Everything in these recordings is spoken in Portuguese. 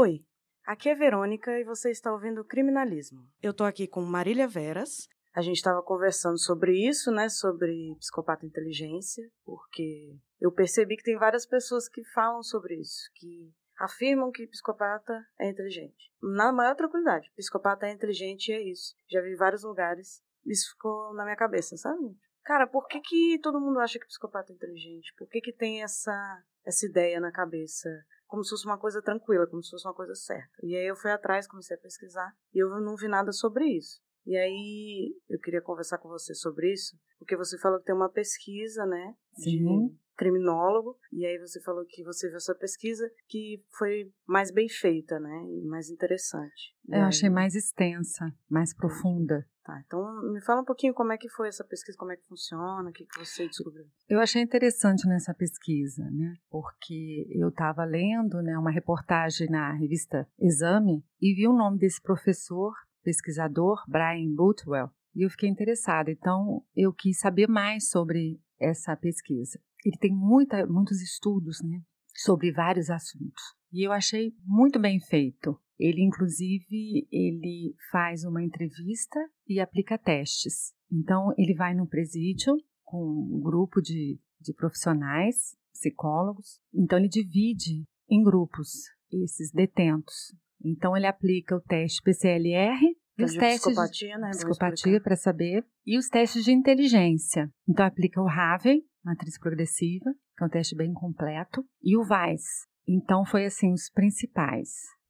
Oi, aqui é Verônica e você está ouvindo Criminalismo. Eu tô aqui com Marília Veras. A gente estava conversando sobre isso, né? Sobre psicopata inteligência, porque eu percebi que tem várias pessoas que falam sobre isso, que afirmam que psicopata é inteligente. Na maior tranquilidade, psicopata é inteligente e é isso. Já vi em vários lugares, isso ficou na minha cabeça, sabe? Cara, por que, que todo mundo acha que psicopata é inteligente? Por que, que tem essa, essa ideia na cabeça? Como se fosse uma coisa tranquila, como se fosse uma coisa certa. E aí eu fui atrás, comecei a pesquisar, e eu não vi nada sobre isso. E aí eu queria conversar com você sobre isso, porque você falou que tem uma pesquisa, né? Sim. Criminólogo, e aí você falou que você viu essa pesquisa que foi mais bem feita, né? E mais interessante. Eu achei mais extensa, mais profunda. Tá, então me fala um pouquinho como é que foi essa pesquisa, como é que funciona, o que, que você descobriu. Eu achei interessante nessa pesquisa, né? Porque eu estava lendo né, uma reportagem na revista Exame e vi o nome desse professor, pesquisador, Brian Bootwell, e eu fiquei interessada. Então, eu quis saber mais sobre essa pesquisa. Ele tem muita, muitos estudos né, sobre vários assuntos. E eu achei muito bem feito. Ele, inclusive, ele faz uma entrevista e aplica testes. Então, ele vai no presídio com um grupo de, de profissionais, psicólogos. Então, ele divide em grupos esses detentos. Então, ele aplica o teste PCLR e os de testes psicopatia, né? psicopatia para saber e os testes de inteligência. Então, aplica o Raven, matriz progressiva, que é um teste bem completo, e o VAIS. Então, foi assim os principais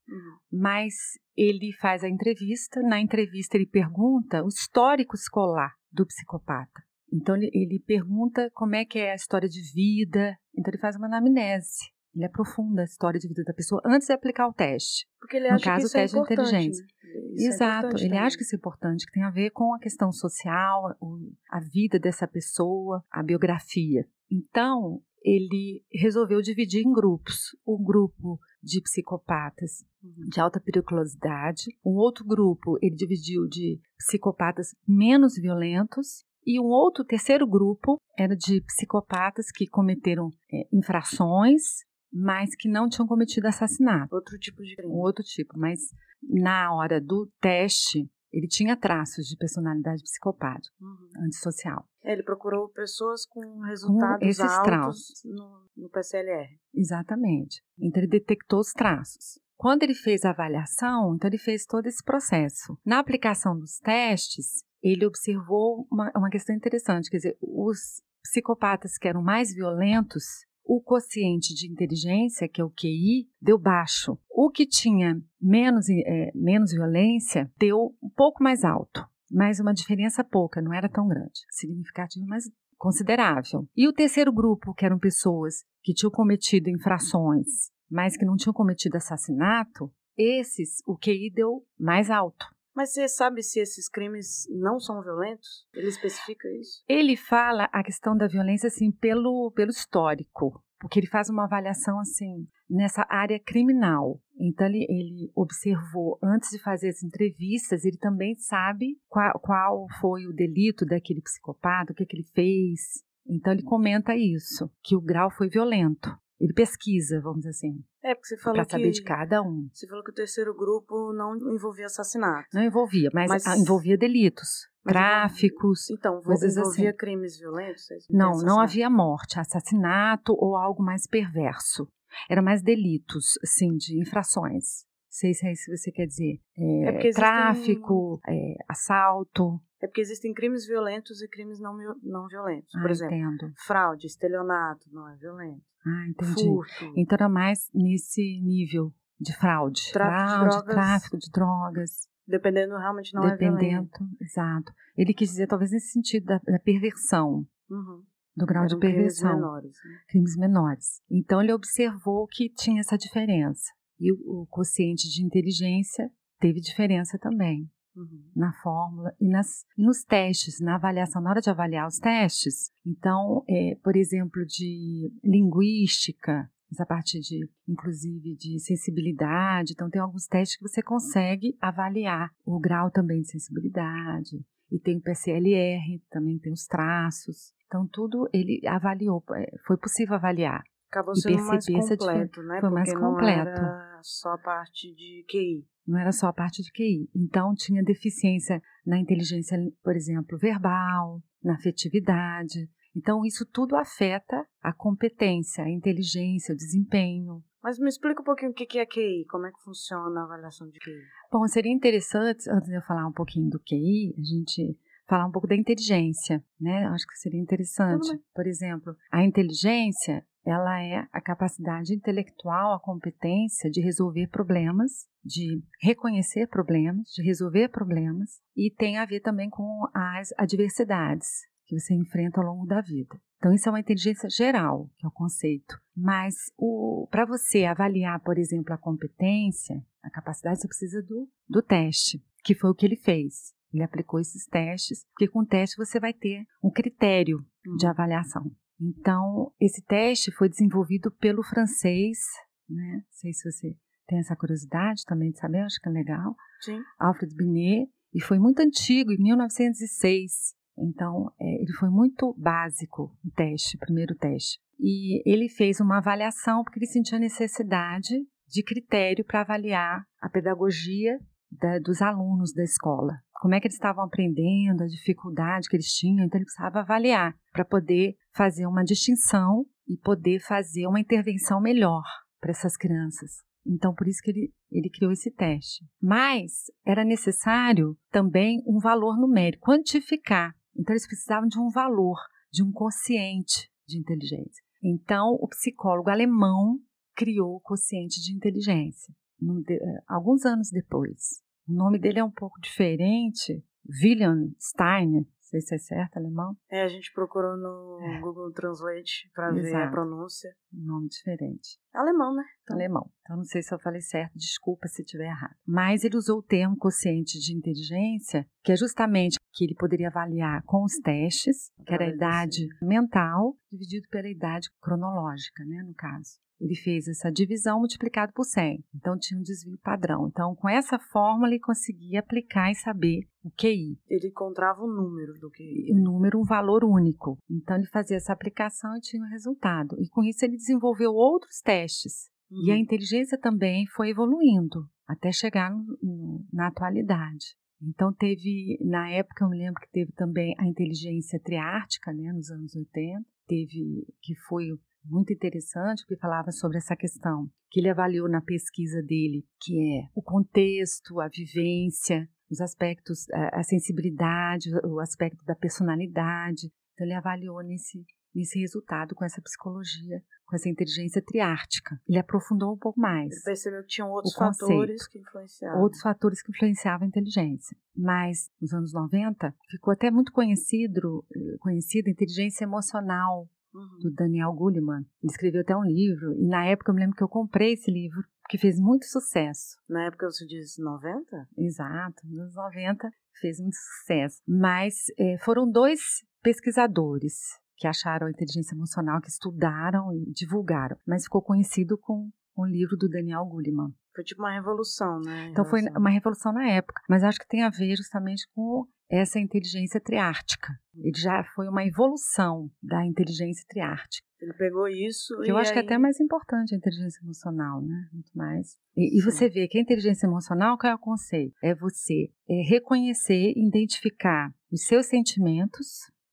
Uhum. mas ele faz a entrevista. Na entrevista, ele pergunta o histórico escolar do psicopata. Então, ele, ele pergunta como é que é a história de vida. Então, ele faz uma anamnese. Ele aprofunda a história de vida da pessoa antes de aplicar o teste. Porque ele No acha caso, que isso é teste de importante, inteligência. né? Isso é Exato, importante ele também. acha que isso é importante, que tem a ver com a questão social, o- a vida dessa pessoa, a biografia. Então, ele resolveu dividir em grupos. Um grupo de psicopatas Uhum. de alta periculosidade, um outro grupo ele dividiu de psicopatas menos violentos e um outro terceiro grupo era de psicopatas que cometeram é, infrações, mas que não tinham cometido assassinato Outro tipo de crime. um outro tipo, mas na hora do teste, ele tinha traços de personalidade psicopática, Uhum. antissocial. É, ele procurou pessoas com resultados esses altos traços. no, no PCLR. Exatamente. Então ele detectou os traços. Quando ele fez a avaliação, então ele fez todo esse processo. Na aplicação dos testes, ele observou uma, uma questão interessante, quer dizer, os psicopatas que eram mais violentos, o quociente de inteligência, que é o QI, deu baixo. O que tinha menos, eh, menos violência deu um pouco mais alto, mas uma diferença pouca, não era tão grande, significativa, mas considerável. E o terceiro grupo, que eram pessoas que tinham cometido infrações, mas que não tinham cometido assassinato, esses, o QI deu mais alto. Mas você sabe se esses crimes não são violentos? Ele especifica isso? Ele fala a questão da violência assim pelo, pelo histórico, porque ele faz uma avaliação assim nessa área criminal. Então ele, ele observou antes de fazer as entrevistas, ele também sabe qual, qual foi o delito daquele psicopata, o que, que ele fez. Então ele comenta isso, que o grau foi violento. Ele pesquisa, vamos dizer assim, É, porque você falou para que... saber de cada um. Você falou que o terceiro grupo não envolvia assassinato. Não envolvia, mas, Mas- ah, envolvia delitos, Mas tráficos. Então, Coisas envolvia assim. crimes violentos? É? Não, não havia morte, assassinato ou algo mais perverso. Era mais delitos, assim, de infrações. Sei se é isso que você quer dizer. É, É existem- Tráfico, é, assalto. É porque existem crimes violentos e crimes não, não violentos. Por Ah, exemplo, entendo. fraude, estelionato, não é violento. Ah, entendi. Furto. Então era mais nesse nível de fraude. Tráfico de fraude, drogas. tráfico de drogas. Dependendo, realmente não é dependendo. violento. exato. Ele quis dizer, talvez, nesse sentido da, da perversão, Uhum. do grau de Eram crimes perversão. menores. né? crimes menores. Então ele observou que tinha essa diferença. E o, o quociente de inteligência teve diferença também Uhum. na fórmula e, nas, e nos testes, na avaliação, na hora de avaliar os testes. Então, é, por exemplo, de linguística, essa parte de, inclusive, de sensibilidade. Então, tem alguns testes que você consegue avaliar o grau também de sensibilidade. E tem o PCLR, também tem os traços. Então, tudo ele avaliou, é, foi possível avaliar. Acabou e sendo mais perceber essa completo, né? Foi mais Porque não completo. era só a parte de QI. Não era só a parte de QI. Então, tinha deficiência na inteligência, por exemplo, verbal, na afetividade. Então, isso tudo afeta a competência, a inteligência, o desempenho. Mas me explica um pouquinho o que é QI, como é que funciona a avaliação de QI. Bom, seria interessante, antes de eu falar um pouquinho do QI, a gente falar um pouco da inteligência, né? Acho que seria interessante. Por exemplo, a inteligência, ela é a capacidade intelectual, a competência de resolver problemas, de reconhecer problemas, de resolver problemas e tem a ver também com as adversidades que você enfrenta ao longo da vida. Então, isso é uma inteligência geral, que é o conceito. Mas para você avaliar, por exemplo, a competência, a capacidade, você precisa do, do teste, que foi o que ele fez. Ele aplicou esses testes, porque com o teste você vai ter um critério de avaliação. Então, esse teste foi desenvolvido pelo francês, né? Não sei se você tem essa curiosidade também de saber, acho que é legal. Sim. Alfred Binet, e foi muito antigo, em 1906. Então, é, ele foi muito básico o teste, o primeiro teste. E ele fez uma avaliação porque ele sentia necessidade de critério para avaliar a pedagogia da, dos alunos da escola. Como é que eles estavam aprendendo, a dificuldade que eles tinham. Então, ele precisava avaliar para poder fazer uma distinção e poder fazer uma intervenção melhor para essas crianças. Então, por isso que ele, ele criou esse teste. Mas era necessário também um valor numérico, quantificar. Então, eles precisavam de um valor, de um quociente de inteligência. Então, o psicólogo alemão criou o quociente de inteligência, no, de, alguns anos depois. O nome dele é um pouco diferente, William Steiner, não sei se é certo alemão. É, a gente procurou no É. Google Translate para ver a pronúncia. Um nome diferente. Alemão, né? Então, alemão. Então, não sei se eu falei certo, desculpa se estiver errado. Mas ele usou o termo quociente de inteligência, que é justamente que ele poderia avaliar com os testes, que era a idade mental, dividido pela idade cronológica, né, no caso. Ele fez essa divisão multiplicado por 100. Então, tinha um desvio padrão. Então, com essa fórmula, ele conseguia aplicar e saber o QI. Ele encontrava o número do QI. um número, um valor único. Então, ele fazia essa aplicação e tinha o resultado. E com isso, ele desenvolveu outros testes. E a Uhum. inteligência também foi evoluindo até chegar no- no- na atualidade. Então teve, na época eu me lembro que teve também a inteligência triártica, né, nos anos 80, teve que foi muito interessante porque falava sobre essa questão que ele avaliou na pesquisa dele, que é o contexto, a vivência, os aspectos, a, sensibilidade, o aspecto da personalidade. Então ele avaliou nesse nesse resultado com essa psicologia, com essa inteligência triártica. Ele aprofundou um pouco mais Ele percebeu que tinham outros fatores que influenciavam. outros fatores que influenciavam a inteligência. Mas nos anos 90 ficou até muito conhecido, eh, conhecida a inteligência emocional Uhum. do Daniel Goleman. Ele escreveu até um livro e na época eu me lembro que eu comprei esse livro que fez muito sucesso. Na época você diz 90? Exato, nos anos 90 fez muito sucesso. Mas eh, foram dois pesquisadores que acharam a inteligência emocional, que estudaram e divulgaram, mas ficou conhecido com o livro do Daniel Goleman. Foi tipo uma revolução, né? Então foi uma revolução na época, mas acho que tem a ver justamente com essa inteligência triártica. Ele já foi uma evolução da inteligência triártica. Ele pegou isso Que eu acho que é aí- até mais importante a inteligência emocional, né? Muito mais. E, e você vê que a inteligência emocional, qual é o conceito? É você é, reconhecer, identificar os seus sentimentos,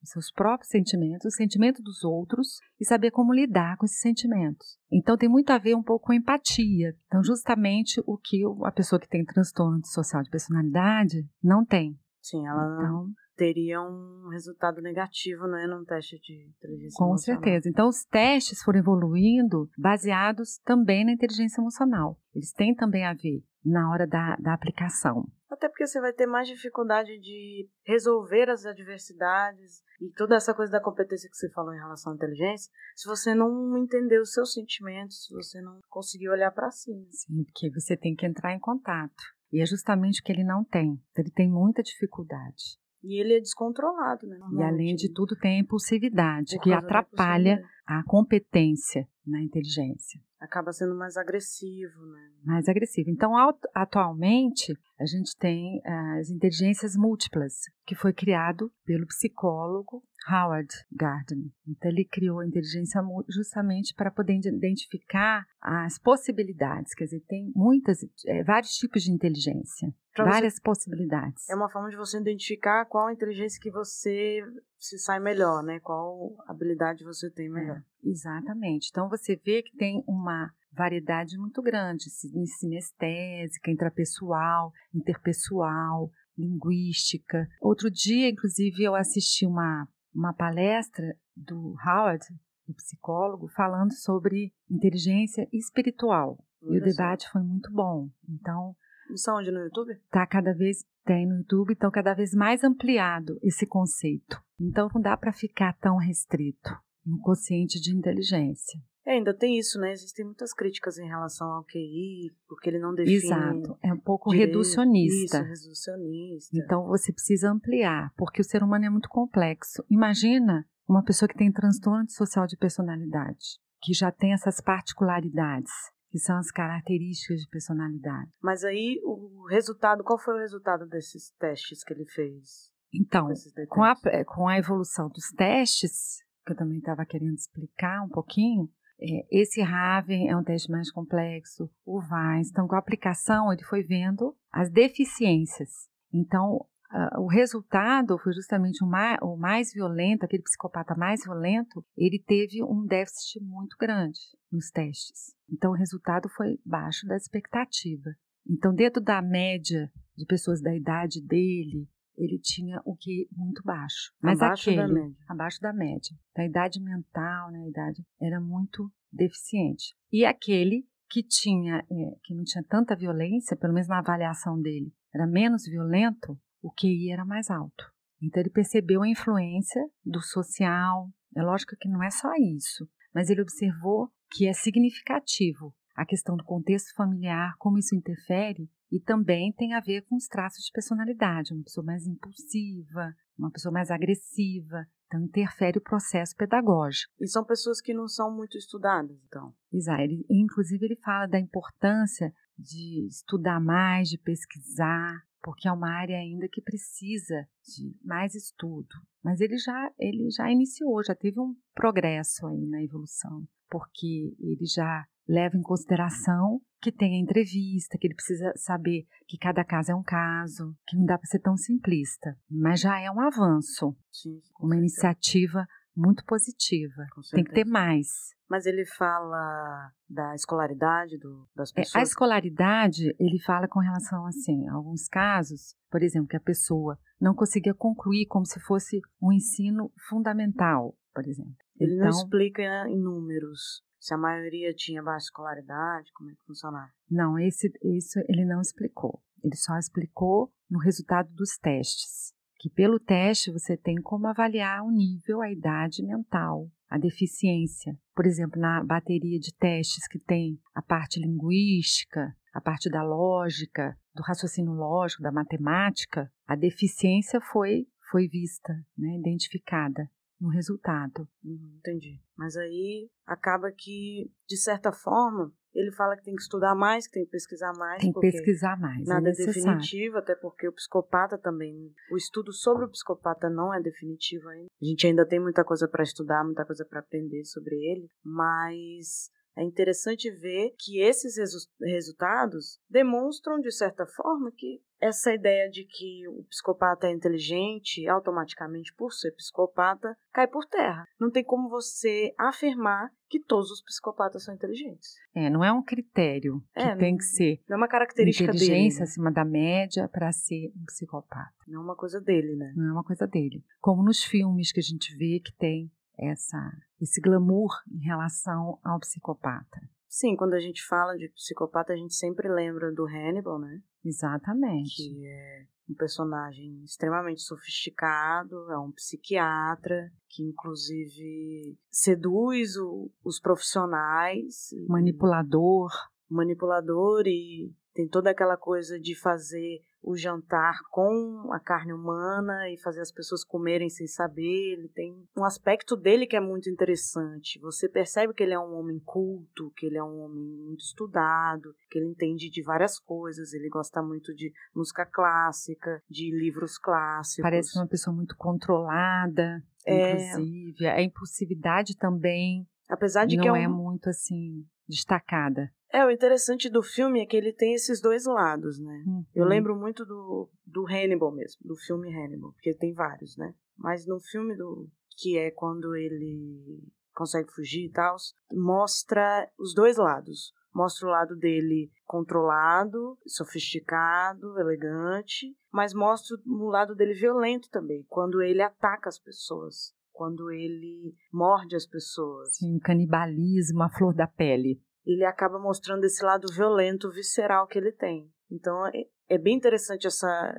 os seus próprios sentimentos, os sentimentos dos outros e saber como lidar com esses sentimentos. Então tem muito a ver um pouco com empatia. Então justamente o que o- a pessoa que tem transtorno social de personalidade não tem. Sim, ela Então, teria um resultado negativo, né, num teste de inteligência com emocional. certeza. Então os testes foram evoluindo baseados também na inteligência emocional. Eles têm também a ver na hora da, da aplicação. Até porque você vai ter mais dificuldade de resolver as adversidades e toda essa coisa da competência que você falou em relação à inteligência, se você não entender os seus sentimentos, se você não conseguir olhar para cima. Sim, porque você tem que entrar em contato. E é justamente o que ele não tem. Ele tem muita dificuldade. E ele é descontrolado, né? E além de tudo, tem a impulsividade, Por que atrapalha a competência na inteligência. Acaba sendo mais agressivo, né? mais agressivo. Então, atualmente, a gente tem as inteligências múltiplas, que foi criado pelo psicólogo Howard Gardner. Então ele criou a inteligência justamente para poder identificar as possibilidades, quer dizer, tem muitas, é, vários tipos de inteligência, pra várias você... possibilidades. É uma forma de você identificar qual inteligência que você se sai melhor, né? Qual habilidade você tem melhor. É, exatamente. Então você vê que tem uma variedade muito grande, sinestésica, intrapessoal, interpessoal, linguística. Outro dia, inclusive, eu assisti uma, uma palestra do Howard, do psicólogo, falando sobre inteligência espiritual. e o debate foi muito bom. Então. Isso onde no YouTube? Tá cada vez tem no YouTube, então cada vez mais ampliado esse conceito. Então não dá para ficar tão restrito no consciente de inteligência. É, ainda tem isso, né? Existem muitas críticas em relação ao QI, porque ele não define. Exato, é um pouco direito, reducionista. Isso, reducionista. Então você precisa ampliar, porque o ser humano é muito complexo. Imagina uma pessoa que tem transtorno social de personalidade, que já tem essas particularidades, que são as características de personalidade. Mas aí o resultado, qual foi o resultado desses testes que ele fez? Então, com a, com a evolução dos testes, que eu também estava querendo explicar um pouquinho, é, esse Raven é um teste mais complexo, o VAIS. Então, com a aplicação, ele foi vendo as deficiências. Então, uh, o resultado foi justamente o mais, o mais violento, aquele psicopata mais violento, ele teve um déficit muito grande nos testes. Então, o resultado foi baixo da expectativa. Então, dentro da média de pessoas da idade dele, ele tinha o que muito baixo. Mas abaixo aquele, da média. abaixo da média. Então, a idade mental, né, a idade era muito deficiente. E aquele que tinha, é, que não tinha tanta violência, pelo menos na avaliação dele, era menos violento, o QI era mais alto. Então ele percebeu a influência do social. É lógico que não é só isso, mas ele observou que é significativo a questão do contexto familiar, como isso interfere e também tem a ver com os traços de personalidade, uma pessoa mais impulsiva, uma pessoa mais agressiva. Então, interfere o processo pedagógico. E são pessoas que não são muito estudadas, então? Exato. Ele, inclusive, ele fala da importância de estudar mais, de pesquisar, porque é uma área ainda que precisa de mais estudo. Mas ele já, ele já iniciou, já teve um progresso aí na evolução, porque ele já leva em consideração que tem a entrevista, que ele precisa saber que cada caso é um caso, que não dá para ser tão simplista, mas já é um avanço, Sim, uma iniciativa muito positiva. Tem que ter mais. Mas ele fala da escolaridade do, das pessoas? É, a escolaridade, ele fala com relação assim, a alguns casos, por exemplo, que a pessoa não conseguia concluir como se fosse um ensino fundamental, por exemplo. Ele então, não explica em números se a maioria tinha baixa escolaridade, como é que funcionava? Não, esse, isso ele não explicou. Ele só explicou no resultado dos testes. Que pelo teste você tem como avaliar o nível, a idade mental, a deficiência. Por exemplo, na bateria de testes que tem a parte linguística, a parte da lógica, do raciocínio lógico, da matemática, a deficiência foi, foi vista, né, identificada no resultado. Uhum, entendi. Mas aí acaba que, de certa forma, ele fala que tem que estudar mais, que tem que pesquisar mais. Tem que pesquisar mais. É nada é, é definitivo, até porque o psicopata também. O estudo sobre o psicopata não é definitivo ainda. A gente ainda tem muita coisa para estudar, muita coisa para aprender sobre ele, mas é interessante ver que esses resu resultados demonstram, de certa forma, que essa ideia de que o psicopata é inteligente automaticamente por ser psicopata cai por terra. Não tem como você afirmar que todos os psicopatas são inteligentes. É, não é um critério que é, tem que ser. Não é uma característica inteligência dele. acima da média para ser um psicopata. Não é uma coisa dele, né? Não é uma coisa dele. Como nos filmes que a gente vê que tem essa esse glamour em relação ao psicopata. Sim, quando a gente fala de psicopata, a gente sempre lembra do Hannibal, né? Exatamente. Que é um personagem extremamente sofisticado, é um psiquiatra que inclusive seduz o, os profissionais, manipulador, manipulador e tem toda aquela coisa de fazer o jantar com a carne humana e fazer as pessoas comerem sem saber. Ele tem um aspecto dele que é muito interessante. Você percebe que ele é um homem culto, que ele é um homem muito estudado, que ele entende de várias coisas. Ele gosta muito de música clássica, de livros clássicos. Parece uma pessoa muito controlada, é... inclusive. A impulsividade também. Apesar de não que é, um... é muito assim destacada. É, o interessante do filme é que ele tem esses dois lados, né? Uhum. Eu lembro muito do, do Hannibal mesmo, do filme Hannibal, porque tem vários, né? Mas no filme do que é quando ele consegue fugir e tal, mostra os dois lados. Mostra o lado dele controlado, sofisticado, elegante, mas mostra o lado dele violento também, quando ele ataca as pessoas, quando ele morde as pessoas. Sim, canibalismo, a flor da pele ele acaba mostrando esse lado violento, visceral que ele tem. Então é, é bem interessante essa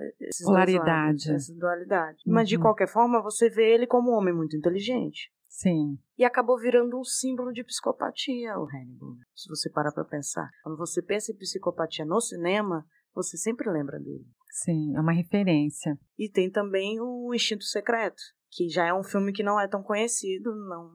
polaridade, essa dualidade. Uhum. Mas de qualquer forma, você vê ele como um homem muito inteligente. Sim. E acabou virando um símbolo de psicopatia, o Hannibal. Se você parar para pensar, quando você pensa em psicopatia no cinema, você sempre lembra dele. Sim, é uma referência. E tem também o Instinto Secreto, que já é um filme que não é tão conhecido, não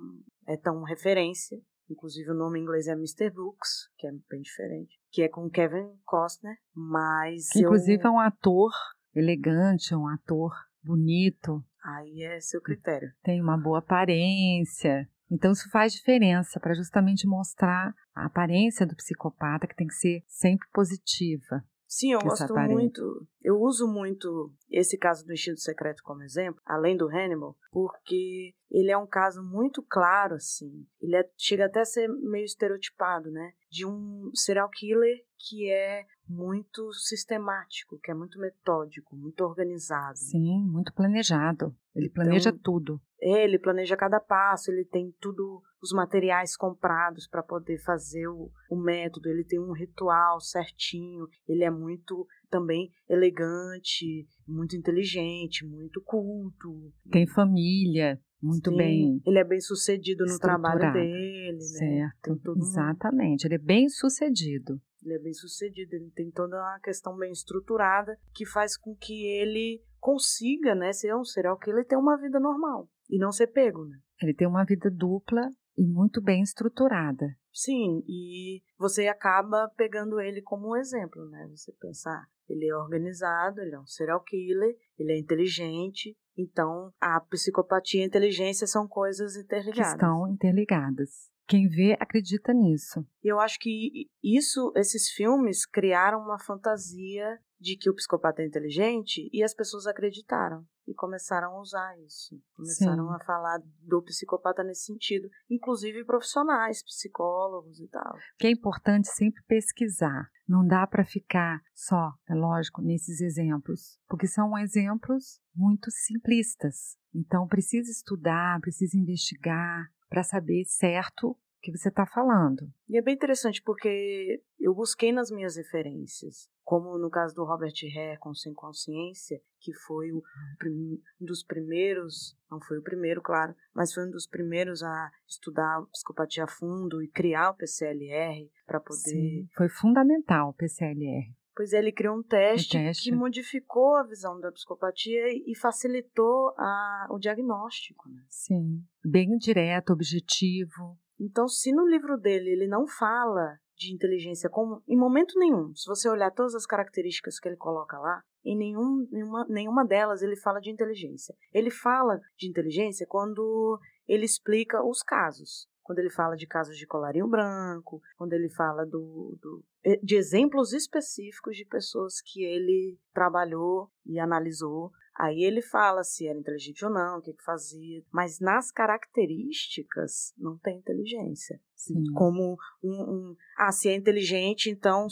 é tão referência, Inclusive o nome em inglês é Mr. Brooks, que é bem diferente. Que é com Kevin Costner, mas. Que, inclusive é um ator elegante, um ator bonito. Aí é seu critério. Tem uma boa aparência. Então isso faz diferença para justamente mostrar a aparência do psicopata que tem que ser sempre positiva. Sim, eu gosto muito. Eu uso muito esse caso do Instinto Secreto como exemplo, além do Hannibal, porque ele é um caso muito claro, assim. Ele é, chega até a ser meio estereotipado, né? De um serial killer que é muito sistemático, que é muito metódico, muito organizado. Sim, muito planejado. Ele então, planeja tudo. É, ele planeja cada passo, ele tem tudo, os materiais comprados para poder fazer o, o método, ele tem um ritual certinho, ele é muito também elegante, muito inteligente, muito culto. Tem família, muito Sim, bem. Ele é bem sucedido no trabalho dele, né? Certo. Exatamente, ele é bem sucedido. Ele é bem sucedido, ele tem toda uma questão bem estruturada que faz com que ele consiga, né, ser um serial killer e ter uma vida normal e não ser pego, né? Ele tem uma vida dupla e muito bem estruturada. Sim, e você acaba pegando ele como um exemplo, né? Você pensar, ele é organizado, ele é um serial killer, ele é inteligente, então a psicopatia e a inteligência são coisas interligadas. Que estão interligadas. Quem vê acredita nisso. E eu acho que isso, esses filmes criaram uma fantasia de que o psicopata é inteligente e as pessoas acreditaram e começaram a usar isso. Começaram Sim. a falar do psicopata nesse sentido, inclusive profissionais, psicólogos e tal. Que é importante sempre pesquisar. Não dá para ficar só, é lógico, nesses exemplos, porque são exemplos muito simplistas. Então precisa estudar, precisa investigar, para saber certo que você está falando. E é bem interessante porque eu busquei nas minhas referências, como no caso do Robert Hare com Sem Consciência, que foi o, um dos primeiros, não foi o primeiro, claro, mas foi um dos primeiros a estudar psicopatia a fundo e criar o PCLR para poder. Sim, foi fundamental o PCLR. Pois é, ele criou um teste, teste, que modificou a visão da psicopatia e facilitou a, o diagnóstico. Né? Sim, bem direto, objetivo. Então, se no livro dele ele não fala de inteligência como em momento nenhum, se você olhar todas as características que ele coloca lá, em nenhum, nenhuma, nenhuma delas ele fala de inteligência. Ele fala de inteligência quando ele explica os casos quando ele fala de casos de colarinho branco, quando ele fala do, do, de exemplos específicos de pessoas que ele trabalhou e analisou. Aí ele fala se era inteligente ou não, o que, que fazia, mas nas características não tem inteligência. Sim. Como um, um, Ah, se é inteligente, então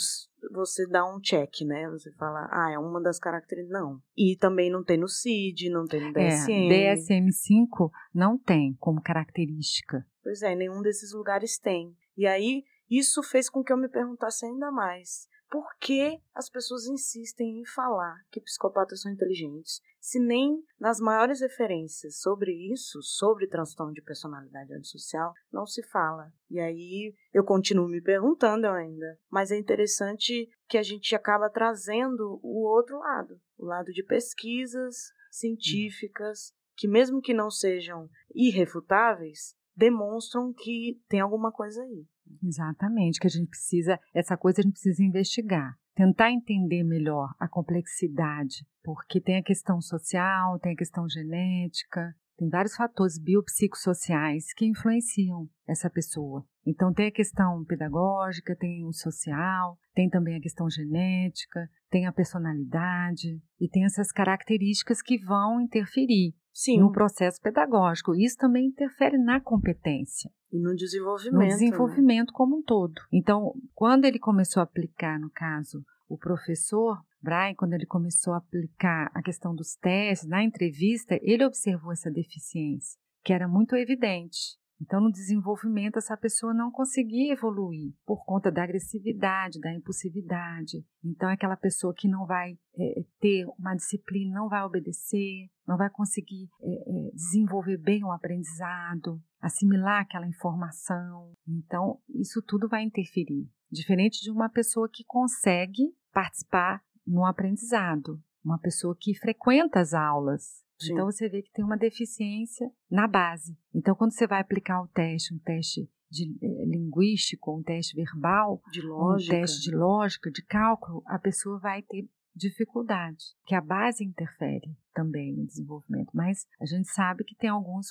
você dá um check, né? Você fala, ah, é uma das características. Não. E também não tem no CID, não tem no DSM. É, DSM-5 não tem como característica. Pois é, nenhum desses lugares tem. E aí, isso fez com que eu me perguntasse ainda mais. Por que as pessoas insistem em falar que psicopatas são inteligentes, se nem nas maiores referências sobre isso, sobre transtorno de personalidade antissocial, não se fala. E aí eu continuo me perguntando ainda, mas é interessante que a gente acaba trazendo o outro lado, o lado de pesquisas científicas, que mesmo que não sejam irrefutáveis, demonstram que tem alguma coisa aí. Exatamente, que a gente precisa, essa coisa a gente precisa investigar, tentar entender melhor a complexidade, porque tem a questão social, tem a questão genética, tem vários fatores biopsicossociais que influenciam essa pessoa. Então tem a questão pedagógica, tem o social, tem também a questão genética, tem a personalidade e tem essas características que vão interferir Sim. no processo pedagógico. Isso também interfere na competência. E no desenvolvimento. No desenvolvimento né? como um todo. Então, quando ele começou a aplicar, no caso, o professor Brian, quando ele começou a aplicar a questão dos testes, na entrevista, ele observou essa deficiência, que era muito evidente. Então, no desenvolvimento, essa pessoa não conseguia evoluir por conta da agressividade, da impulsividade. Então, é aquela pessoa que não vai é, ter uma disciplina, não vai obedecer, não vai conseguir é, é, desenvolver bem o aprendizado, assimilar aquela informação. Então, isso tudo vai interferir. Diferente de uma pessoa que consegue participar no aprendizado, uma pessoa que frequenta as aulas, Sim. Então você vê que tem uma deficiência na base. Então quando você vai aplicar o teste, um teste de eh, linguístico, um teste verbal, de lógica. um teste de lógica, de cálculo, a pessoa vai ter dificuldade, que a base interfere também no desenvolvimento. Mas a gente sabe que tem alguns,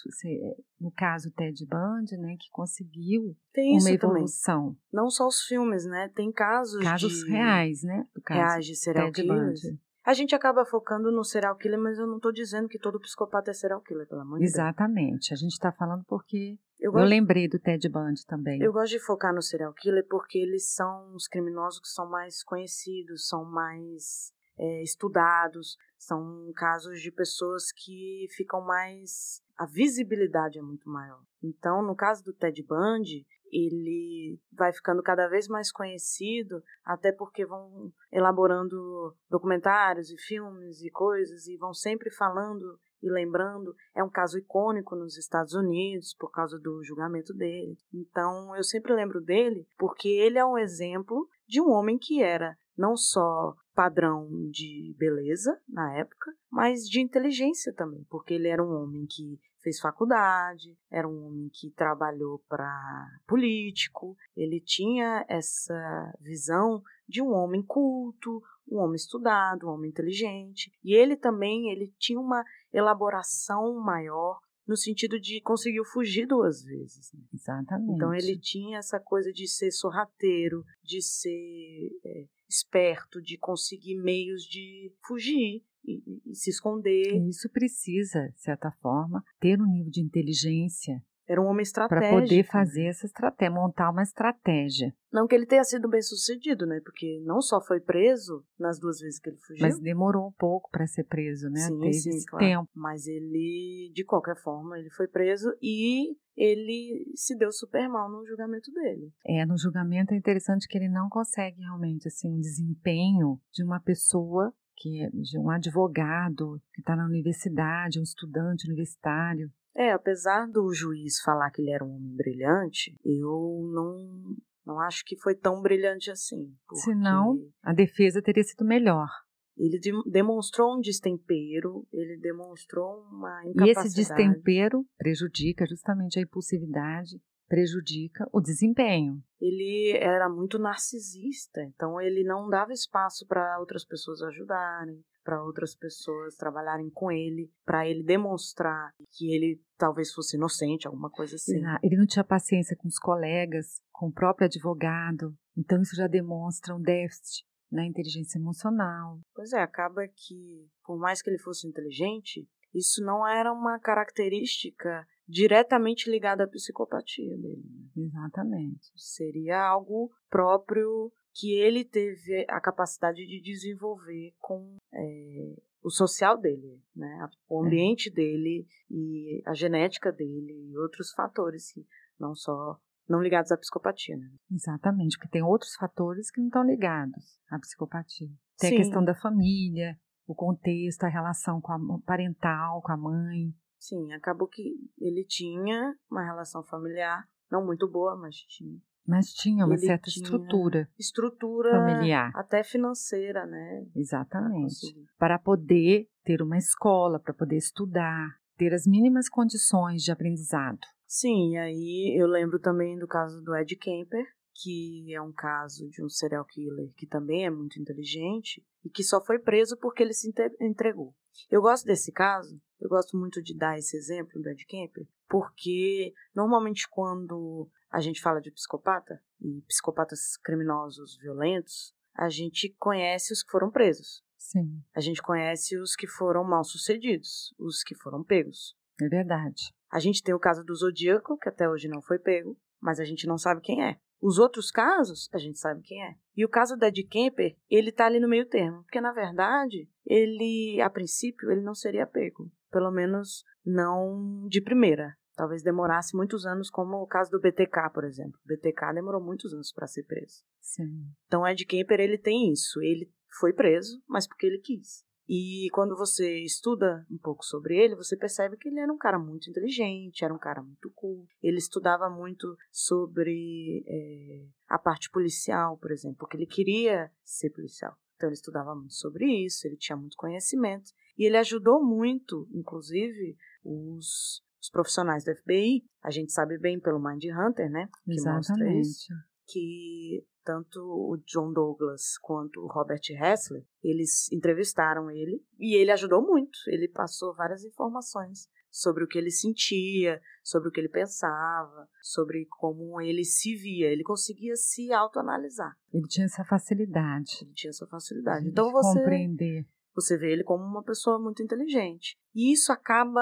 no caso Ted Bundy, né, que conseguiu tem uma evolução. Também. Não só os filmes, né? Tem casos casos de... reais, né? Do caso reais de serial Ted killers. Bundy. A gente acaba focando no serial killer, mas eu não estou dizendo que todo psicopata é serial killer, pelo amor de Deus. Exatamente. A gente está falando porque eu, eu, lembrei do Ted Bundy também. Eu gosto de focar no serial killer porque eles são os criminosos que são mais conhecidos, são mais é, estudados, são casos de pessoas que ficam mais. A visibilidade é muito maior. Então, no caso do Ted Bundy, ele vai ficando cada vez mais conhecido, até porque vão elaborando documentários e filmes e coisas e vão sempre falando e lembrando. É um caso icônico nos Estados Unidos por causa do julgamento dele. Então eu sempre lembro dele porque ele é um exemplo de um homem que era não só padrão de beleza na época, mas de inteligência também, porque ele era um homem que fez faculdade, era um homem que trabalhou para político, ele tinha essa visão de um homem culto, um homem estudado, um homem inteligente, e ele também ele tinha uma elaboração maior no sentido de conseguiu fugir duas vezes. Né? Exatamente. Então ele tinha essa coisa de ser sorrateiro, de ser é, esperto, de conseguir meios de fugir e, e se esconder. E isso precisa, de certa forma, ter um nível de inteligência era um homem estratégico. Para poder fazer essa estratégia, montar uma estratégia. Não que ele tenha sido bem sucedido, né? Porque não só foi preso nas duas vezes que ele fugiu. Mas demorou um pouco para ser preso, né? Sim, Teve sim, esse claro. tempo. Mas ele, de qualquer forma, ele foi preso e ele se deu super mal no julgamento dele. É, no julgamento é interessante que ele não consegue realmente assim um desempenho de uma pessoa que é de um advogado que está na universidade, um estudante universitário. É, apesar do juiz falar que ele era um homem brilhante, eu não, não acho que foi tão brilhante assim. Senão, a defesa teria sido melhor. Ele de demonstrou um destempero, ele demonstrou uma incapacidade. E esse destempero prejudica justamente a impulsividade, prejudica o desempenho. Ele era muito narcisista, então ele não dava espaço para outras pessoas ajudarem, para outras pessoas trabalharem com ele, para ele demonstrar que ele talvez fosse inocente, alguma coisa assim. Ele não tinha paciência com os colegas, com o próprio advogado, então isso já demonstra um déficit na inteligência emocional. Pois é, acaba que, por mais que ele fosse inteligente, isso não era uma característica diretamente ligada à psicopatia dele. Né? Exatamente. Seria algo próprio que ele teve a capacidade de desenvolver com é, o social dele, né? o é. ambiente é. dele e a genética dele e outros fatores que não só não ligados à psicopatia, né? Exatamente, porque tem outros fatores que não estão ligados à psicopatia. Tem Sim. a questão da família, o contexto, a relação com a parental, com a mãe. Sim, acabou que ele tinha uma relação familiar não muito boa, mas tinha. Mas tinha uma ele certa estrutura. Estrutura familiar. Até financeira, né? Exatamente. Para poder ter uma escola, para poder estudar, ter as mínimas condições de aprendizado. Sim, aí eu lembro também do caso do Ed Kemper, que é um caso de um serial killer que também é muito inteligente e que só foi preso porque ele se entregou. Eu gosto desse caso, eu gosto muito de dar esse exemplo do Ed Kemper, porque normalmente quando a gente fala de psicopata e psicopatas criminosos violentos, a gente conhece os que foram presos. Sim. A gente conhece os que foram mal sucedidos, os que foram pegos. É verdade. A gente tem o caso do Zodíaco, que até hoje não foi pego, mas a gente não sabe quem é. Os outros casos, a gente sabe quem é. E o caso da Ed Kemper, ele tá ali no meio termo. Porque, na verdade, ele, a princípio, ele não seria pego. Pelo menos não de primeira. Talvez demorasse muitos anos, como o caso do BTK, por exemplo. O BTK demorou muitos anos para ser preso. Sim. Então, Ed Kemper, ele tem isso. Ele foi preso, mas porque ele quis. E quando você estuda um pouco sobre ele, você percebe que ele era um cara muito inteligente, era um cara muito cool. Ele estudava muito sobre é, a parte policial, por exemplo, porque ele queria ser policial. Então ele estudava muito sobre isso, ele tinha muito conhecimento e ele ajudou muito, inclusive, os, os profissionais do FBI. A gente sabe bem pelo Mind Hunter, né? Que Exatamente. mostra isso. Que tanto o John Douglas quanto o Robert Hessler, eles entrevistaram ele e ele ajudou muito. Ele passou várias informações sobre o que ele sentia, sobre o que ele pensava, sobre como ele se via. Ele conseguia se autoanalisar. Ele tinha essa facilidade. Ele tinha essa facilidade. Então você compreender. Você vê ele como uma pessoa muito inteligente. E isso acaba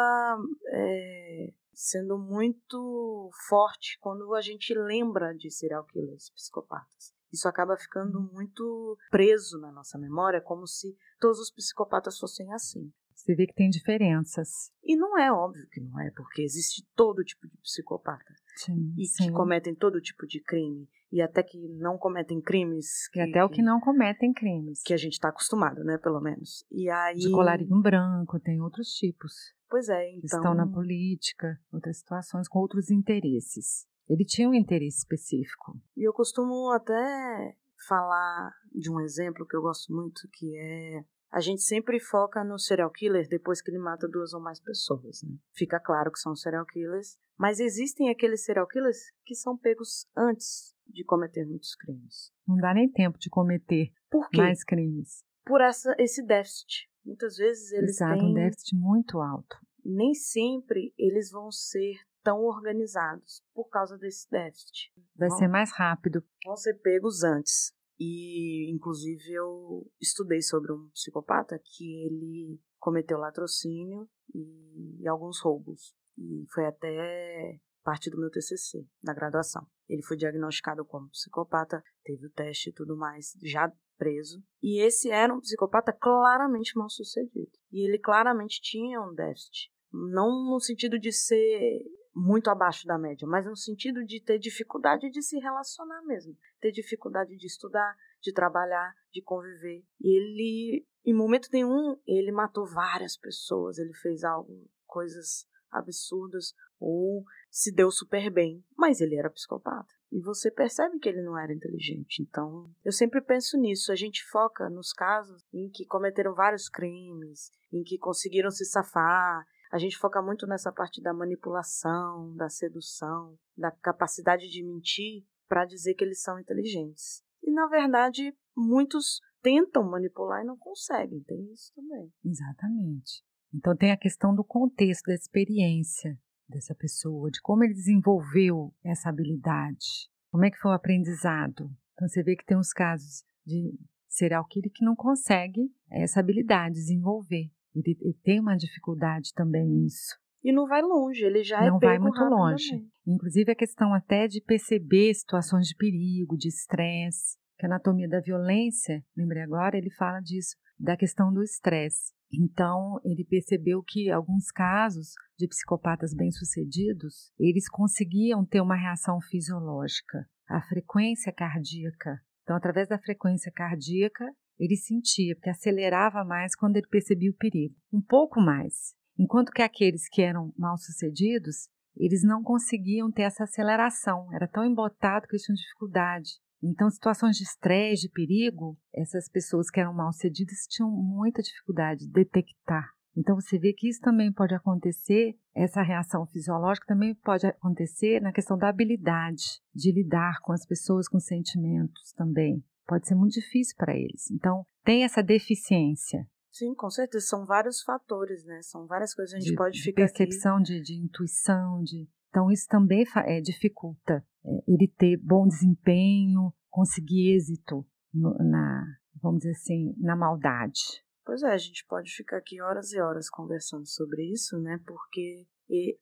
é, sendo muito forte quando a gente lembra de serial killers, psicopatas. Isso acaba ficando muito preso na nossa memória, como se todos os psicopatas fossem assim. Você vê que tem diferenças. E não é óbvio que não é, porque existe todo tipo de psicopata. Sim, e sim. que cometem todo tipo de crime. E até que não cometem crimes. Que, e até o que não cometem crimes. Que a gente está acostumado, né, pelo menos. E aí... De colarinho branco, tem outros tipos. Pois é, então... estão na política, outras situações, com outros interesses. Ele tinha um interesse específico. E eu costumo até falar de um exemplo que eu gosto muito, que é a gente sempre foca no serial killer depois que ele mata duas ou mais pessoas. Né? Fica claro que são serial killers, mas existem aqueles serial killers que são pegos antes de cometer muitos crimes. Não dá nem tempo de cometer mais crimes. Por essa, esse déficit. Muitas vezes eles Exato, têm... um déficit muito alto. Nem sempre eles vão ser tão organizados por causa desse déficit. Vai vão, ser mais rápido. Vão ser pegos antes. E, inclusive, eu estudei sobre um psicopata que ele cometeu latrocínio e, e alguns roubos. E foi até parte do meu TCC, na graduação. Ele foi diagnosticado como psicopata, teve o teste e tudo mais, já preso. E esse era um psicopata claramente mal sucedido. E ele claramente tinha um déficit. Não no sentido de ser muito abaixo da média, mas no sentido de ter dificuldade de se relacionar mesmo, ter dificuldade de estudar, de trabalhar, de conviver. E ele, em momento nenhum, ele matou várias pessoas, ele fez algo, coisas absurdas ou se deu super bem, mas ele era psicopata. E você percebe que ele não era inteligente. Então, eu sempre penso nisso. A gente foca nos casos em que cometeram vários crimes, em que conseguiram se safar, a gente foca muito nessa parte da manipulação, da sedução, da capacidade de mentir para dizer que eles são inteligentes. E na verdade, muitos tentam manipular e não conseguem, tem isso também. Exatamente. Então tem a questão do contexto, da experiência dessa pessoa, de como ele desenvolveu essa habilidade, como é que foi o aprendizado. Então você vê que tem uns casos de serial killer que não consegue essa habilidade desenvolver. Ele, ele tem uma dificuldade também nisso. E não vai longe, ele já é Não vai muito longe. Inclusive a questão até de perceber situações de perigo, de estresse. Que a anatomia da violência, lembrei agora, ele fala disso, da questão do estresse. Então, ele percebeu que alguns casos de psicopatas bem-sucedidos, eles conseguiam ter uma reação fisiológica, a frequência cardíaca. Então, através da frequência cardíaca, ele sentia, porque acelerava mais quando ele percebia o perigo, um pouco mais. Enquanto que aqueles que eram mal-sucedidos, eles não conseguiam ter essa aceleração, era tão embotado que eles tinham dificuldade. Então, situações de estresse, de perigo, essas pessoas que eram mal-sucedidas tinham muita dificuldade de detectar. Então, você vê que isso também pode acontecer, essa reação fisiológica também pode acontecer na questão da habilidade de lidar com as pessoas com sentimentos também. Pode ser muito difícil para eles. Então, tem essa deficiência. Sim, com certeza. São vários fatores, né? São várias coisas que a gente de, pode ficar. De percepção, de, de, intuição, de. Então, isso também é, dificulta é, ele ter bom desempenho, conseguir êxito no, na, vamos dizer assim, na maldade. Pois é, a gente pode ficar aqui horas e horas conversando sobre isso, né? Porque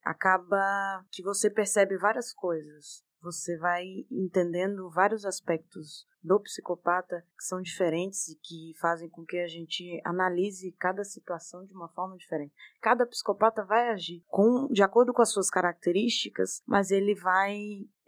acaba que você percebe várias coisas você vai entendendo vários aspectos do psicopata que são diferentes e que fazem com que a gente analise cada situação de uma forma diferente. Cada psicopata vai agir com, de acordo com as suas características, mas ele vai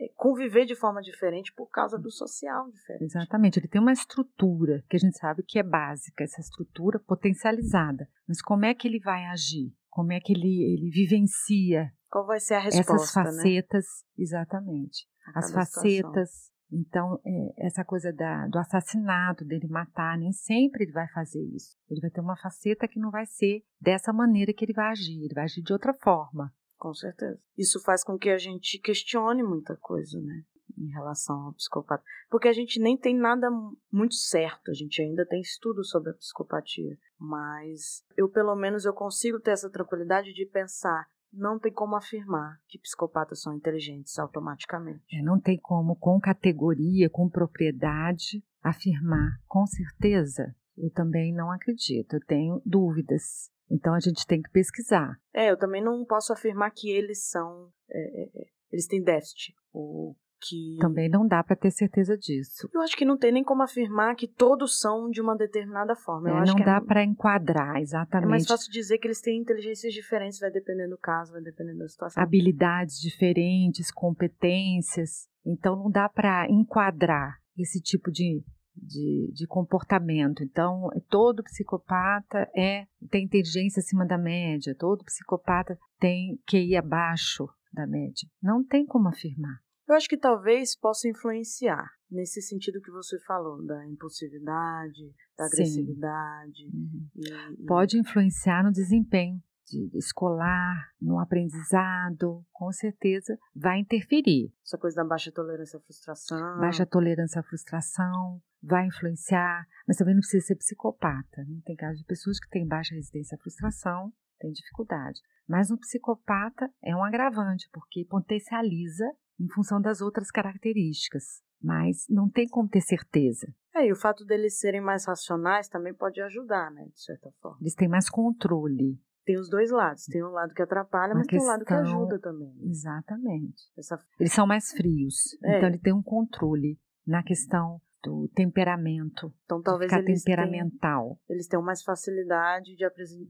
é, conviver de forma diferente por causa do social diferente. Exatamente, ele tem uma estrutura que a gente sabe que é básica, essa estrutura potencializada. Mas como é que ele vai agir? Como é que ele, ele vivencia qual vai ser a resposta? Essas né? facetas, né? exatamente. As facetas. Situação. Então, é, essa coisa da, do assassinato, dele matar, nem sempre ele vai fazer isso. Ele vai ter uma faceta que não vai ser dessa maneira que ele vai agir, ele vai agir de outra forma. Com certeza. Isso faz com que a gente questione muita coisa, né? Em relação ao psicopata. Porque a gente nem tem nada muito certo, a gente ainda tem estudo sobre a psicopatia. Mas eu, pelo menos, eu consigo ter essa tranquilidade de pensar não tem como afirmar que psicopatas são inteligentes automaticamente. É, não tem como, com categoria, com propriedade, afirmar com certeza. Eu também não acredito, eu tenho dúvidas. Então a gente tem que pesquisar. É, eu também não posso afirmar que eles são. É, é, é eles têm déficit. Ou que. Também não dá para ter certeza disso. Eu acho que não tem nem como afirmar que todos são de uma determinada forma. É, não é dá é... para enquadrar, exatamente. É mais fácil dizer que eles têm inteligências diferentes, vai dependendo do caso, vai dependendo da situação. Habilidades diferentes, competências. Então não dá para enquadrar esse tipo de, de, de, comportamento. Então, todo psicopata é tem inteligência acima da média, todo psicopata tem QI abaixo da média. Não tem como afirmar. Eu acho que talvez possa influenciar nesse sentido que você falou, da impulsividade, da agressividade. Uhum. E, e... Pode influenciar no desempenho de escolar, no aprendizado, com certeza vai interferir. Essa coisa da baixa tolerância à frustração. Baixa tolerância à frustração vai influenciar, mas também não precisa ser psicopata. Né? Tem casos de pessoas que têm baixa resistência à frustração, têm dificuldade. Mas um psicopata é um agravante, porque potencializa em função das outras características, mas não tem como ter certeza. É, e o fato deles serem mais racionais também pode ajudar, né, de certa forma. Eles têm mais controle. Tem os dois lados. Tem um lado que atrapalha, Uma mas questão... tem um lado que ajuda também. Exatamente. Essa... Eles são mais frios. É. Então ele tem um controle na questão do temperamento. Então talvez ficar eles temperamental. Tenham, eles tenham mais facilidade de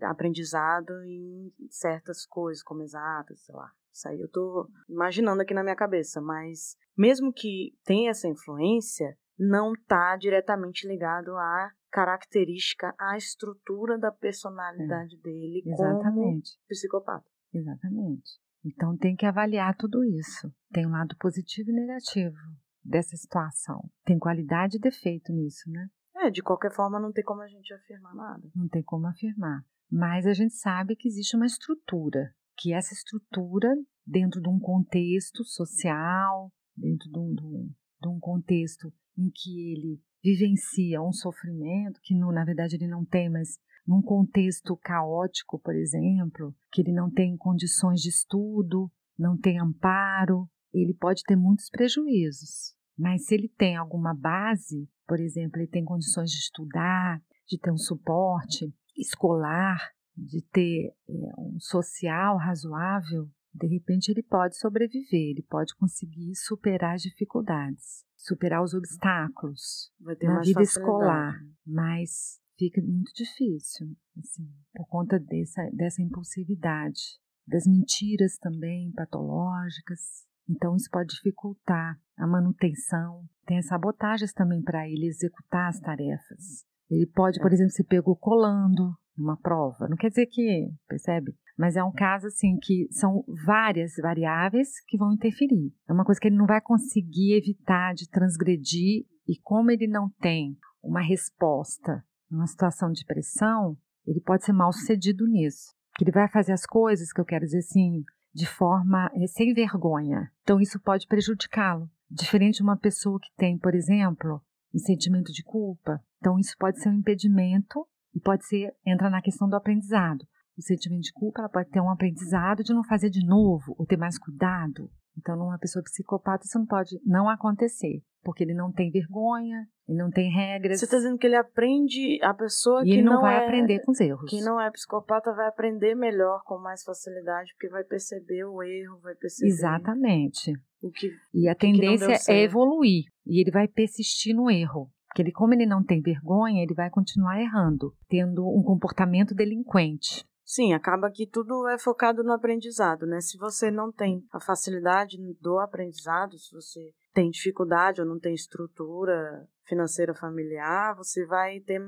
aprendizado em certas coisas, como exatas, sei lá. Isso aí eu tô imaginando aqui na minha cabeça, mas mesmo que tenha essa influência, não está diretamente ligado à característica, à estrutura da personalidade é. dele Exatamente. como psicopata. Exatamente. Então tem que avaliar tudo isso. Tem um lado positivo e negativo dessa situação. Tem qualidade e defeito nisso, né? É, de qualquer forma não tem como a gente afirmar nada. Não tem como afirmar. Mas a gente sabe que existe uma estrutura que essa estrutura, dentro de um contexto social, dentro de um, de um, contexto em que ele vivencia um sofrimento, que no, na verdade ele não tem, mas num contexto caótico, por exemplo, que ele não tem condições de estudo, não tem amparo, ele pode ter muitos prejuízos. Mas se ele tem alguma base, por exemplo, ele tem condições de estudar, de ter um suporte escolar, de ter é, um social razoável, de repente ele pode sobreviver, ele pode conseguir superar as dificuldades, superar os obstáculos na vida escolar, mas fica muito difícil, assim, por conta dessa, dessa impulsividade, das mentiras também patológicas. Então, isso pode dificultar a manutenção. Tem sabotagens também para ele executar as tarefas. Ele pode, por é. exemplo, se pegou colando uma prova. Não quer dizer que, percebe? Mas é um caso assim que são várias variáveis que vão interferir. É uma coisa que ele não vai conseguir evitar de transgredir e como ele não tem uma resposta numa situação de pressão, ele pode ser mal sucedido nisso. Que ele vai fazer as coisas que eu quero dizer assim, de forma é, sem vergonha. Então isso pode prejudicá-lo. Diferente de uma pessoa que tem, por exemplo, um sentimento de culpa. Então isso pode ser um impedimento e pode ser entra na questão do aprendizado. O sentimento de culpa ela pode ter um aprendizado de não fazer de novo ou ter mais cuidado. Então, numa pessoa psicopata, isso não pode não acontecer, porque ele não tem vergonha, ele não tem regras. Você está dizendo que ele aprende a pessoa e que ele não, não vai é, aprender com os erros. Que não é psicopata vai aprender melhor com mais facilidade, porque vai perceber o erro, vai perceber. Exatamente. O que, e a tendência é evoluir, e ele vai persistir no erro. Porque ele, como ele não tem vergonha, ele vai continuar errando, tendo um comportamento delinquente. Sim, acaba que tudo é focado no aprendizado, né? Se você não tem a facilidade do aprendizado, se você tem dificuldade ou não tem estrutura financeira familiar, você vai ter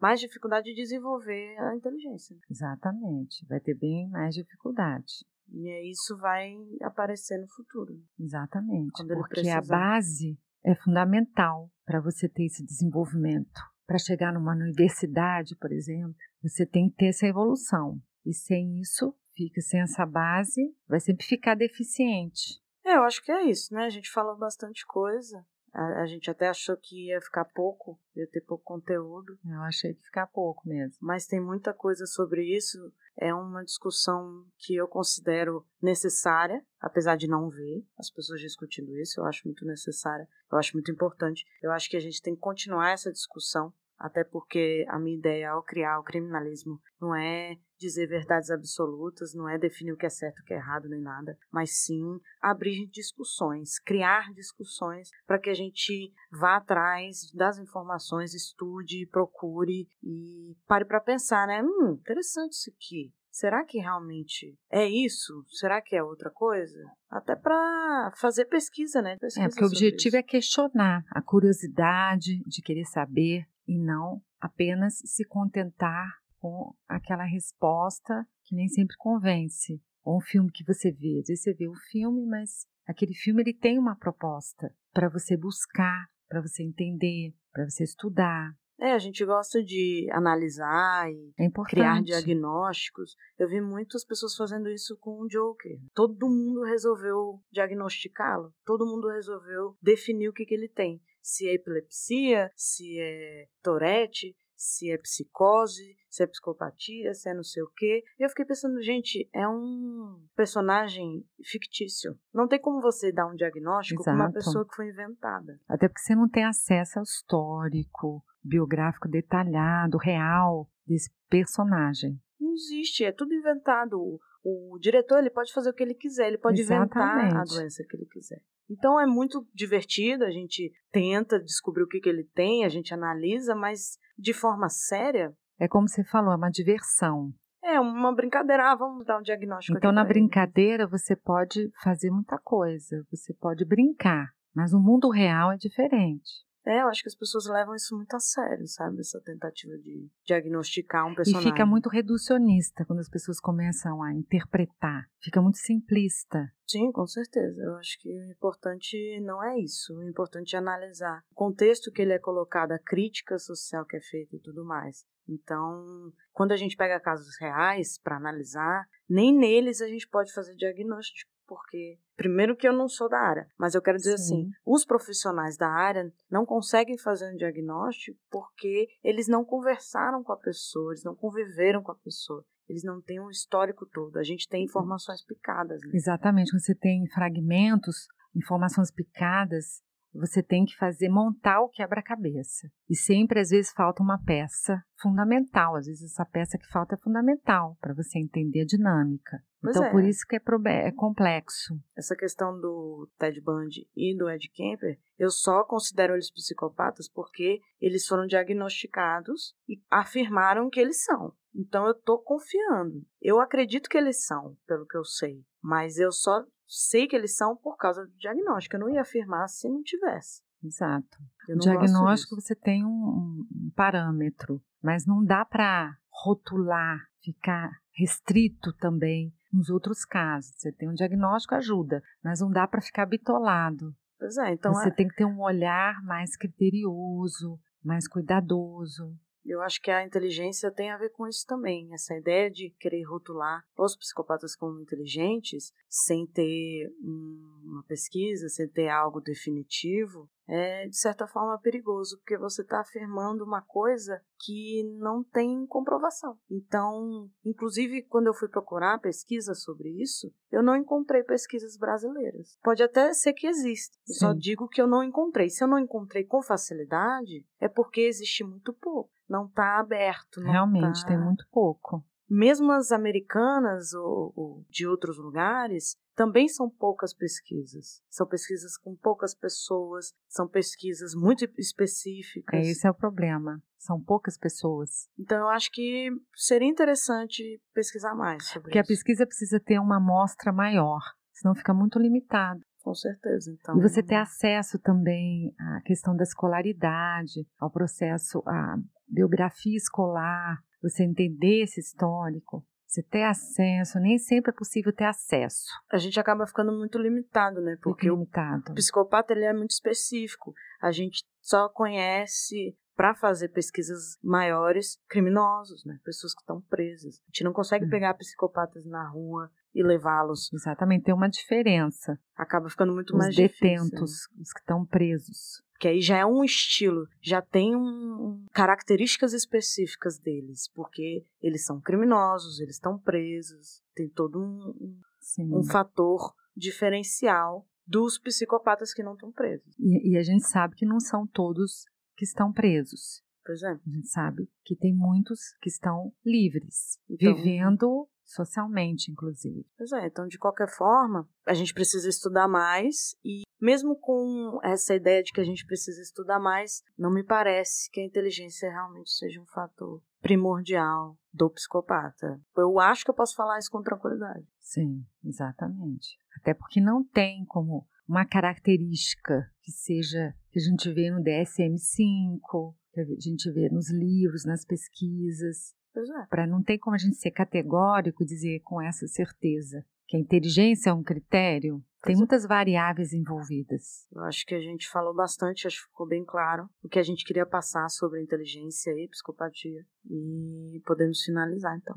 mais dificuldade de desenvolver a inteligência. Exatamente, vai ter bem mais dificuldade. E isso vai aparecer no futuro. Exatamente, porque a base é fundamental para você ter esse desenvolvimento. Para chegar numa universidade, por exemplo, você tem que ter essa evolução. E sem isso, fica sem essa base, vai sempre ficar deficiente. É, eu acho que é isso, né? A gente falou bastante coisa. A, a, gente até achou que ia ficar pouco, ia ter pouco conteúdo. Eu achei que ficar pouco mesmo. Mas tem muita coisa sobre isso. É uma discussão que eu considero necessária, apesar de não ver as pessoas discutindo isso. Eu acho muito necessária, eu acho muito importante. Eu acho que a gente tem que continuar essa discussão até porque a minha ideia ao criar o criminalismo não é dizer verdades absolutas, não é definir o que é certo e o que é errado nem nada, mas sim abrir discussões, criar discussões para que a gente vá atrás das informações, estude, procure e pare para pensar, né? Hum, interessante isso aqui. Será que realmente é isso? Será que é outra coisa? Até para fazer pesquisa, né? Pesquisa é, porque o objetivo isso. é questionar a curiosidade de querer saber e não apenas se contentar com aquela resposta que nem sempre convence. Ou um filme que você vê, às vezes você vê o filme, mas aquele filme ele tem uma proposta para você buscar, para você entender, para você estudar. É, a gente gosta de analisar e é criar diagnósticos. Eu vi muitas pessoas fazendo isso com o Joker. Todo mundo resolveu diagnosticá-lo. Todo mundo resolveu definir o que, que ele tem se é epilepsia, se é Tourette, se é psicose, se é psicopatia, se é não sei o quê. E eu fiquei pensando, gente, é um personagem fictício. Não tem como você dar um diagnóstico com uma pessoa que foi inventada. Até porque você não tem acesso ao histórico, biográfico detalhado, real desse personagem. Não existe, é tudo inventado. O, diretor ele pode fazer o que ele quiser, ele pode Exatamente. inventar a doença que ele quiser. Então é muito divertido, a gente tenta descobrir o que, que ele tem, a gente analisa, mas de forma séria. É como você falou, é uma diversão. É uma brincadeira, ah, vamos dar um diagnóstico. Então, na brincadeira, você pode fazer muita coisa, você pode brincar, mas o mundo real é diferente. É, eu acho que as pessoas levam isso muito a sério, sabe? Essa tentativa de diagnosticar um personagem. E fica muito reducionista quando as pessoas começam a interpretar. Fica muito simplista. Sim, com certeza. Eu acho que o importante não é isso. O importante é analisar o contexto que ele é colocado, a crítica social que é feita e tudo mais. Então, quando a gente pega casos reais para analisar, nem neles a gente pode fazer diagnóstico porque, primeiro, que eu não sou da área, mas eu quero dizer Sim. assim: os profissionais da área não conseguem fazer um diagnóstico porque eles não conversaram com a pessoa, eles não conviveram com a pessoa. Eles não têm um histórico todo. A gente tem informações picadas. Né? Exatamente. Você tem fragmentos, informações picadas, você tem que fazer montar o quebra-cabeça. E sempre, às vezes, falta uma peça fundamental. Às vezes, essa peça que falta é fundamental para você entender a dinâmica. Pois então, é. por isso que é, é, complexo. Essa questão do Ted Bundy e do Ed Kemper, eu só considero eles psicopatas porque eles foram diagnosticados e afirmaram que eles são. Então eu tô confiando. Eu acredito que eles são, pelo que eu sei. Mas eu só sei que eles são por causa do diagnóstico. Eu não ia afirmar se não tivesse. Exato. O diagnóstico você tem um, um parâmetro, mas não dá para rotular, ficar restrito também nos outros casos. Você tem um diagnóstico, ajuda, mas não dá para ficar bitolado. Pois é, então. Você é... tem que ter um olhar mais criterioso, mais cuidadoso. Eu acho que a inteligência tem a ver com isso também. Essa ideia de querer rotular os psicopatas como inteligentes sem ter uma pesquisa, sem ter algo definitivo, é de certa forma perigoso, porque você está afirmando uma coisa que não tem comprovação. Então, inclusive, quando eu fui procurar pesquisa sobre isso, eu não encontrei pesquisas brasileiras. Pode até ser que exista, eu só digo que eu não encontrei. Se eu não encontrei com facilidade, é porque existe muito pouco não está aberto. Não Realmente, tá... tem muito pouco. Mesmo as americanas ou, ou, de outros lugares, também são poucas pesquisas. São pesquisas com poucas pessoas, são pesquisas muito específicas. É, esse é o problema. São poucas pessoas. Então, eu acho que seria interessante pesquisar mais sobre Porque isso. a pesquisa precisa ter uma amostra maior, senão fica muito limitado. Com certeza, então. E você ter acesso também à questão da escolaridade, ao processo, à biografia escolar, você entender esse histórico, você ter acesso, nem sempre é possível ter acesso. A gente acaba ficando muito limitado, né? Porque limitado. o psicopata ele é muito específico. A gente só conhece para fazer pesquisas maiores criminosos, né? Pessoas que estão presas. A gente não consegue hum. pegar psicopatas na rua e levá-los. Exatamente, tem uma diferença. Acaba ficando muito os mais detentos, difícil. Os detentos, os que estão presos. Que aí já é um estilo, já tem um, características específicas deles, porque eles são criminosos, eles estão presos, tem todo um, um, um fator diferencial dos psicopatas que não estão presos. E, e, a gente sabe que não são todos que estão presos. Pois é. A gente sabe que tem muitos que estão livres, então, vivendo socialmente, inclusive. Pois é, então de qualquer forma, a gente precisa estudar mais e mesmo com essa ideia de que a gente precisa estudar mais, não me parece que a inteligência realmente seja um fator primordial do psicopata. Eu acho que eu posso falar isso com tranquilidade. Sim, exatamente. Até porque não tem como uma característica que seja que a gente vê no DSM-5, que a gente vê nos livros, nas pesquisas, é. Para não ter como a gente ser categórico e dizer com essa certeza que a inteligência é um critério, tem é. muitas variáveis envolvidas. Eu acho que a gente falou bastante, acho que ficou bem claro o que a gente queria passar sobre inteligência e psicopatia. E podemos finalizar então.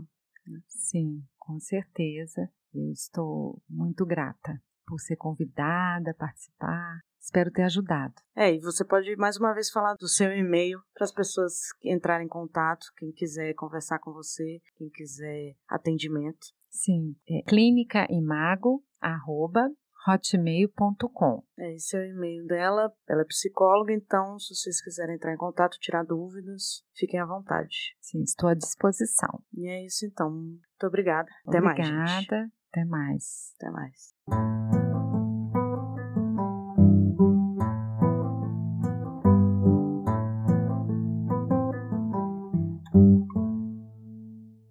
Sim, com certeza. Eu estou muito grata por ser convidada a participar Espero ter ajudado. É, e você pode mais uma vez falar do seu e-mail para as pessoas entrarem em contato, quem quiser conversar com você, quem quiser atendimento. Sim, é clínicaimago@hotmail.com. É, esse é o e-mail dela. Ela é psicóloga, então se vocês quiserem entrar em contato, tirar dúvidas, fiquem à vontade. Sim, estou à disposição. E é isso então. Muito obrigada. Até Obrigada. mais. Obrigada. Até mais. Até mais.